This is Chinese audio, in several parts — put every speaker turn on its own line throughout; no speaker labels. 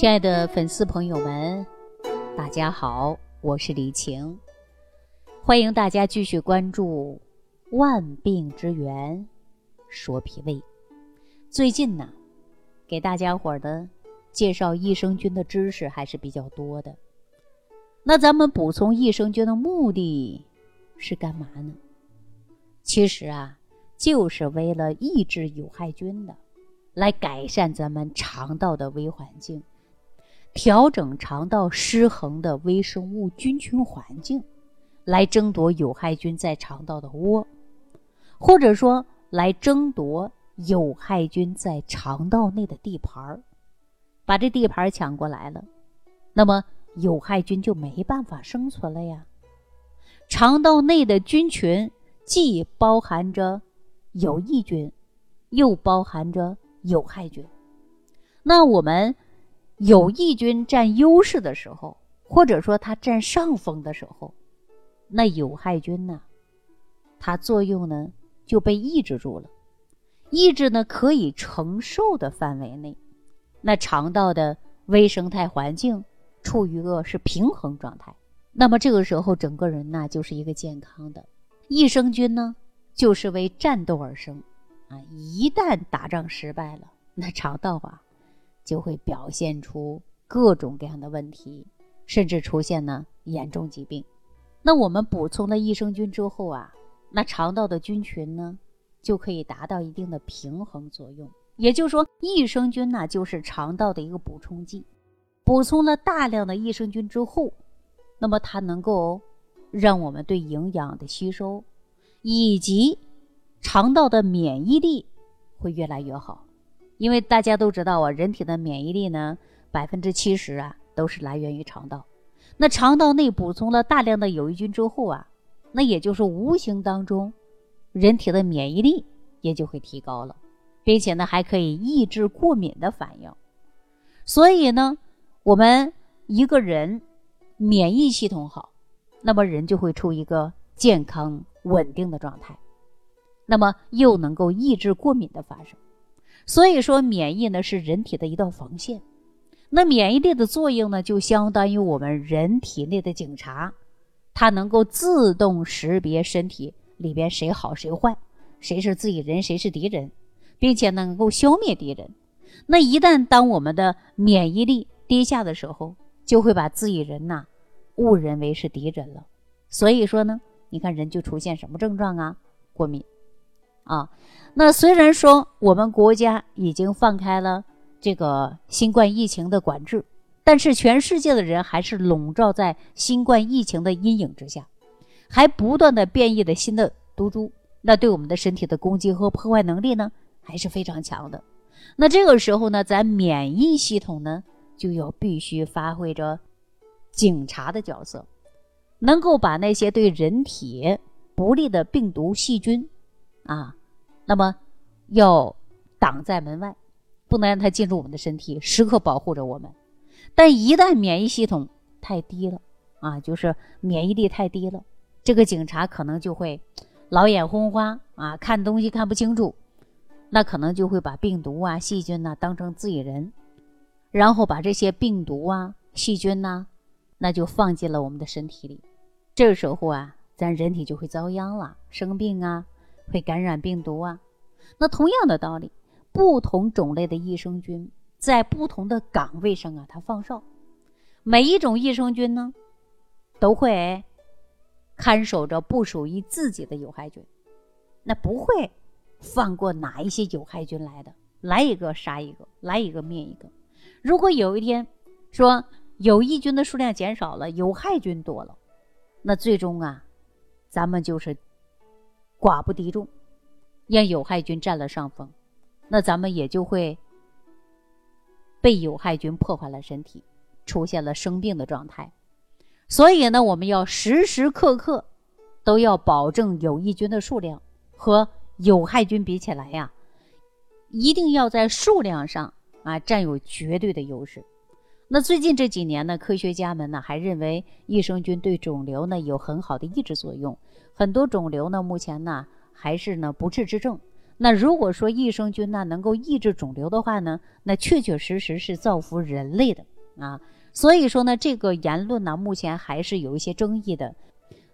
亲爱的粉丝朋友们，大家好，我是李晴，欢迎大家继续关注《万病之源说脾胃》。最近呢，给大家伙儿的介绍益生菌的知识还是比较多的。那咱们补充益生菌的目的是干嘛呢？其实啊，就是为了抑制有害菌的，来改善咱们肠道的微环境。调整肠道失衡的微生物菌群环境，来争夺有害菌在肠道的窝，或者说来争夺有害菌在肠道内的地盘儿，把这地盘抢过来了，那么有害菌就没办法生存了呀。肠道内的菌群既包含着有益菌，又包含着有害菌，那我们。有益菌占优势的时候，或者说它占上风的时候，那有害菌呢，它作用呢就被抑制住了，抑制呢可以承受的范围内，那肠道的微生态环境处于个是平衡状态，那么这个时候整个人呢就是一个健康的。益生菌呢就是为战斗而生，啊，一旦打仗失败了，那肠道啊。就会表现出各种各样的问题，甚至出现呢严重疾病。那我们补充了益生菌之后啊，那肠道的菌群呢就可以达到一定的平衡作用。也就是说，益生菌呢就是肠道的一个补充剂。补充了大量的益生菌之后，那么它能够让我们对营养的吸收以及肠道的免疫力会越来越好。因为大家都知道啊，人体的免疫力呢，百分之七十啊都是来源于肠道。那肠道内补充了大量的有益菌之后啊，那也就是无形当中，人体的免疫力也就会提高了，并且呢还可以抑制过敏的反应。所以呢，我们一个人免疫系统好，那么人就会处一个健康稳定的状态，那么又能够抑制过敏的发生。所以说，免疫呢是人体的一道防线。那免疫力的作用呢，就相当于我们人体内的警察，它能够自动识别身体里边谁好谁坏，谁是自己人，谁是敌人，并且能够消灭敌人。那一旦当我们的免疫力低下的时候，就会把自己人呐误认为是敌人了。所以说呢，你看人就出现什么症状啊？过敏。啊，那虽然说我们国家已经放开了这个新冠疫情的管制，但是全世界的人还是笼罩在新冠疫情的阴影之下，还不断的变异的新的毒株，那对我们的身体的攻击和破坏能力呢还是非常强的。那这个时候呢，咱免疫系统呢就要必须发挥着警察的角色，能够把那些对人体不利的病毒细菌啊。那么，要挡在门外，不能让它进入我们的身体，时刻保护着我们。但一旦免疫系统太低了啊，就是免疫力太低了，这个警察可能就会老眼昏花啊，看东西看不清楚，那可能就会把病毒啊、细菌呐当成自己人，然后把这些病毒啊、细菌呐，那就放进了我们的身体里。这个时候啊，咱人体就会遭殃了，生病啊。会感染病毒啊，那同样的道理，不同种类的益生菌在不同的岗位上啊，它放哨，每一种益生菌呢，都会看守着不属于自己的有害菌，那不会放过哪一些有害菌来的，来一个杀一个，来一个灭一个。如果有一天说有益菌的数量减少了，有害菌多了，那最终啊，咱们就是。寡不敌众，让有害菌占了上风，那咱们也就会被有害菌破坏了身体，出现了生病的状态。所以呢，我们要时时刻刻都要保证有益菌的数量和有害菌比起来呀，一定要在数量上啊占有绝对的优势。那最近这几年呢，科学家们呢还认为益生菌对肿瘤呢有很好的抑制作用，很多肿瘤呢目前呢还是呢不治之症。那如果说益生菌呢能够抑制肿瘤的话呢，那确确实实是造福人类的啊。所以说呢，这个言论呢目前还是有一些争议的。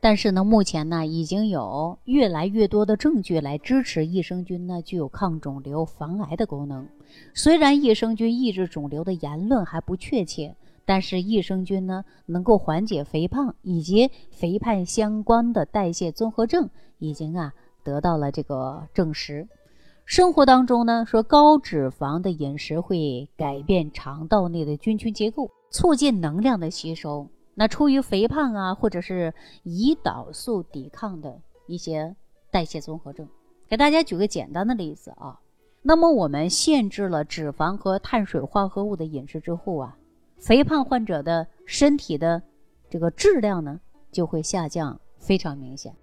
但是呢，目前呢已经有越来越多的证据来支持益生菌呢具有抗肿瘤、防癌的功能。虽然益生菌抑制肿瘤的言论还不确切，但是益生菌呢能够缓解肥胖以及肥胖相关的代谢综合症已经啊得到了这个证实。生活当中呢说高脂肪的饮食会改变肠道内的菌群结构，促进能量的吸收。那出于肥胖啊，或者是胰岛素抵抗的一些代谢综合症，给大家举个简单的例子啊。那么我们限制了脂肪和碳水化合物的饮食之后啊，肥胖患者的身体的这个质量呢就会下降非常明显。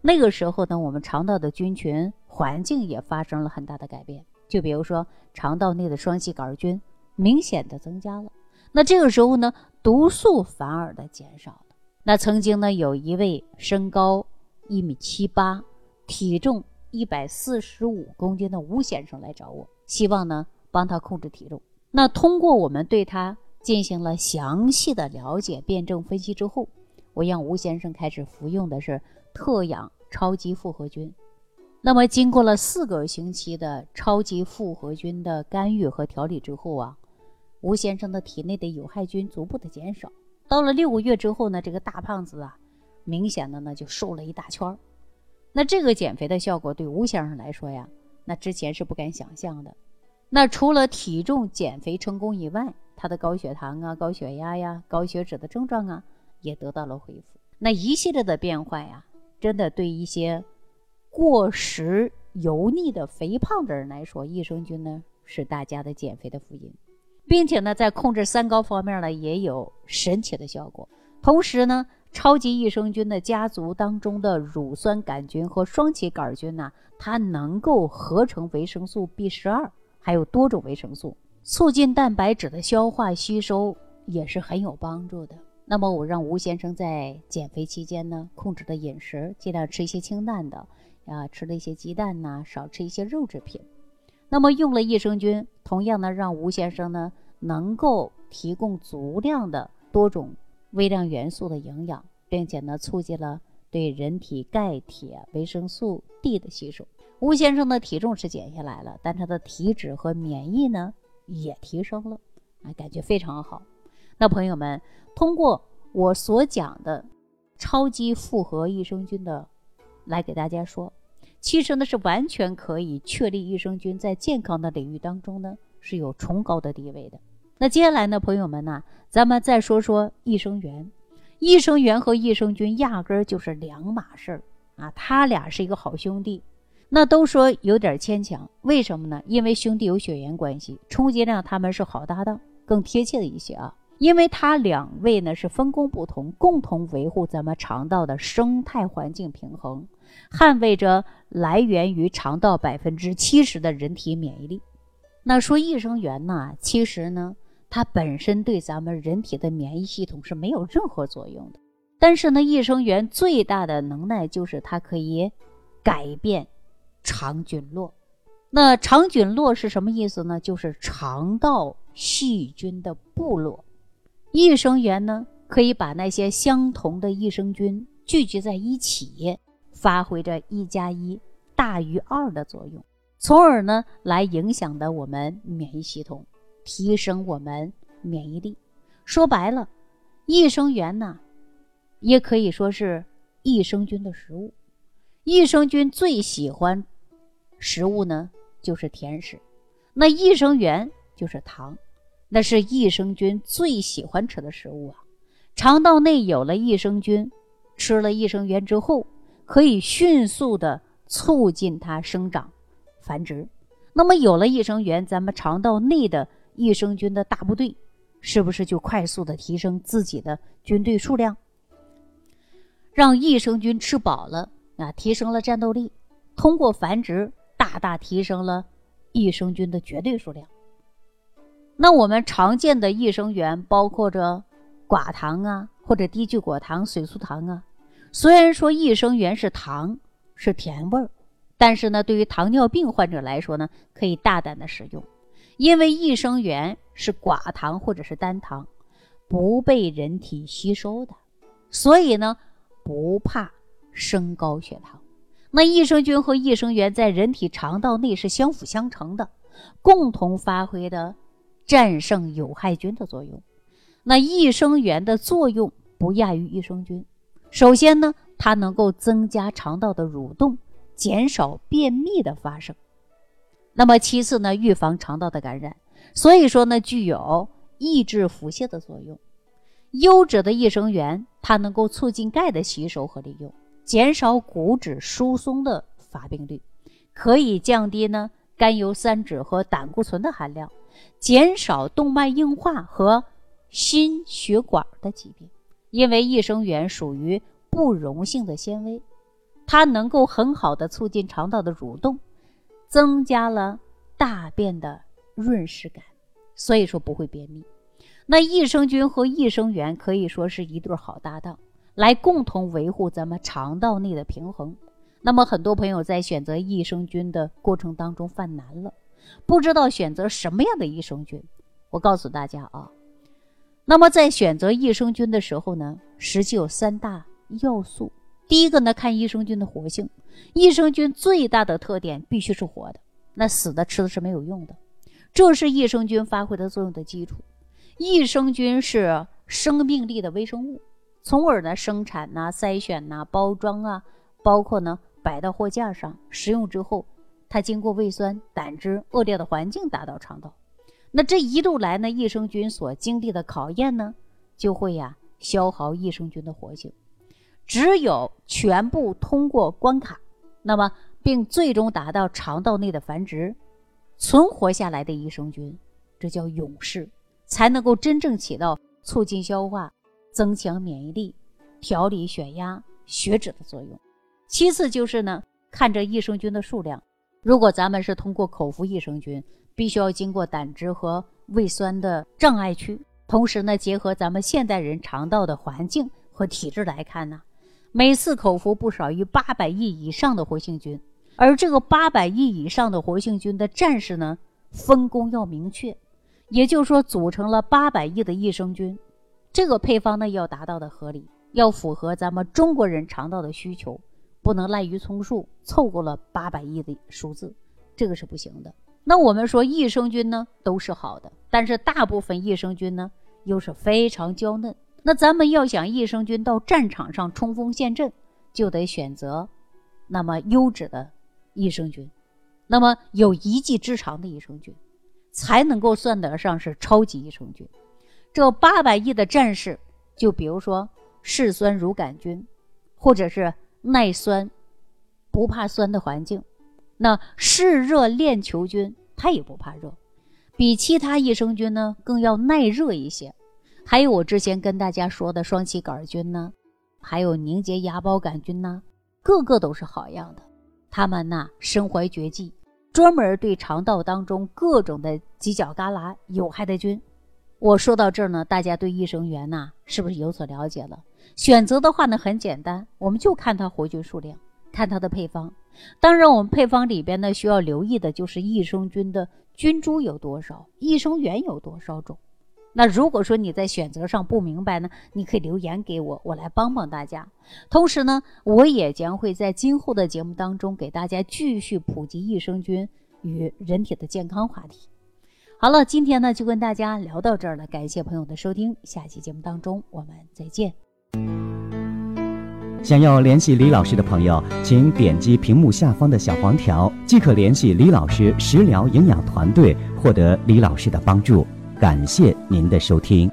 那个时候呢，我们肠道的菌群环境也发生了很大的改变，就比如说肠道内的双歧杆菌明显的增加了。那这个时候呢，毒素反而的减少了。那曾经呢，有一位身高一米七八、体重一百四十五公斤的吴先生来找我，希望呢帮他控制体重。那通过我们对他进行了详细的了解、辩证分析之后，我让吴先生开始服用的是特养超级复合菌。那么经过了四个星期的超级复合菌的干预和调理之后啊。吴先生的体内的有害菌逐步的减少，到了六个月之后呢，这个大胖子啊，明显的呢就瘦了一大圈儿。那这个减肥的效果对吴先生来说呀，那之前是不敢想象的。那除了体重减肥成功以外，他的高血糖啊、高血压呀、高血脂的症状啊也得到了恢复。那一系列的变化呀，真的对一些过食油腻的肥胖的人来说，益生菌呢是大家的减肥的福音。并且呢，在控制三高方面呢，也有神奇的效果。同时呢，超级益生菌的家族当中的乳酸杆菌和双歧杆菌呢，它能够合成维生素 B 十二，还有多种维生素，促进蛋白质的消化吸收，也是很有帮助的。那么，我让吴先生在减肥期间呢，控制的饮食，尽量吃一些清淡的，啊，吃了一些鸡蛋呐，少吃一些肉制品。那么用了益生菌，同样呢，让吴先生呢能够提供足量的多种微量元素的营养，并且呢促进了对人体钙、铁、维生素 D 的吸收。吴先生的体重是减下来了，但他的体脂和免疫呢也提升了，啊，感觉非常好。那朋友们，通过我所讲的超级复合益生菌的，来给大家说。其实呢，是完全可以确立益生菌在健康的领域当中呢是有崇高的地位的。那接下来呢，朋友们呢，咱们再说说益生元。益生元和益生菌压根儿就是两码事儿啊，他俩是一个好兄弟。那都说有点牵强，为什么呢？因为兄弟有血缘关系，充其量他们是好搭档，更贴切的一些啊。因为他两位呢是分工不同，共同维护咱们肠道的生态环境平衡。捍卫着来源于肠道百分之七十的人体免疫力。那说益生元呢，其实呢，它本身对咱们人体的免疫系统是没有任何作用的。但是呢，益生元最大的能耐就是它可以改变肠菌落。那肠菌落是什么意思呢？就是肠道细菌的部落。益生元呢，可以把那些相同的益生菌聚集在一起。发挥着一加一大于二的作用，从而呢来影响的我们免疫系统，提升我们免疫力。说白了，益生元呢，也可以说是益生菌的食物。益生菌最喜欢食物呢就是甜食，那益生元就是糖，那是益生菌最喜欢吃的食物啊。肠道内有了益生菌，吃了益生元之后。可以迅速的促进它生长、繁殖。那么有了益生元，咱们肠道内的益生菌的大部队，是不是就快速的提升自己的军队数量？让益生菌吃饱了啊，提升了战斗力，通过繁殖大大提升了益生菌的绝对数量。那我们常见的益生元包括着寡糖啊，或者低聚果糖、水素糖啊。虽然说益生元是糖，是甜味儿，但是呢，对于糖尿病患者来说呢，可以大胆的使用，因为益生元是寡糖或者是单糖，不被人体吸收的，所以呢，不怕升高血糖。那益生菌和益生元在人体肠道内是相辅相成的，共同发挥的战胜有害菌的作用。那益生元的作用不亚于益生菌。首先呢，它能够增加肠道的蠕动。减少便秘的发生，那么其次呢，预防肠道的感染，所以说呢，具有抑制腹泻的作用。优质的益生元，它能够促进钙的吸收和利用，减少骨质疏松的发病率，可以降低呢甘油三酯和胆固醇的含量，减少动脉硬化和心血管的疾病。因为益生元属于不溶性的纤维。它能够很好的促进肠道的蠕动，增加了大便的润湿感，所以说不会便秘。那益生菌和益生元可以说是一对好搭档，来共同维护咱们肠道内的平衡。那么很多朋友在选择益生菌的过程当中犯难了，不知道选择什么样的益生菌。我告诉大家啊，那么在选择益生菌的时候呢，实际有三大要素。第一个呢，看益生菌的活性。益生菌最大的特点必须是活的，那死的吃的是没有用的。这是益生菌发挥的作用的基础。益生菌是生命力的微生物，从而呢生产呐、筛选呐、包装啊，包括呢摆到货架上食用之后，它经过胃酸、胆汁恶劣的环境达到肠道。那这一路来呢，益生菌所经历的考验呢，就会呀消耗益生菌的活性。只有全部通过关卡，那么并最终达到肠道内的繁殖，存活下来的益生菌，这叫勇士，才能够真正起到促进消化、增强免疫力、调理血压、血脂的作用。其次就是呢，看这益生菌的数量。如果咱们是通过口服益生菌，必须要经过胆汁和胃酸的障碍区，同时呢，结合咱们现代人肠道的环境和体质来看呢。每次口服不少于八百亿以上的活性菌，而这个八百亿以上的活性菌的战士呢，分工要明确，也就是说，组成了八百亿的益生菌，这个配方呢要达到的合理，要符合咱们中国人肠道的需求，不能滥竽充数，凑够了八百亿的数字，这个是不行的。那我们说益生菌呢都是好的，但是大部分益生菌呢又是非常娇嫩。那咱们要想益生菌到战场上冲锋陷阵，就得选择那么优质的益生菌，那么有一技之长的益生菌，才能够算得上是超级益生菌。这八百亿的战士，就比如说嗜酸乳杆菌，或者是耐酸、不怕酸的环境，那嗜热链球菌它也不怕热，比其他益生菌呢更要耐热一些。还有我之前跟大家说的双歧杆菌呢，还有凝结芽孢杆菌呢，个个都是好样的。他们呐身怀绝技，专门对肠道当中各种的犄角旮旯有害的菌。我说到这儿呢，大家对益生元呐是不是有所了解了？选择的话呢很简单，我们就看它活菌数量，看它的配方。当然，我们配方里边呢需要留意的就是益生菌的菌株有多少，益生元有多少种。那如果说你在选择上不明白呢，你可以留言给我，我来帮帮大家。同时呢，我也将会在今后的节目当中给大家继续普及益生菌与人体的健康话题。好了，今天呢就跟大家聊到这儿了，感谢朋友的收听，下期节目当中我们再见。
想要联系李老师的朋友，请点击屏幕下方的小黄条，即可联系李老师食疗营养团队，获得李老师的帮助。感谢您的收听。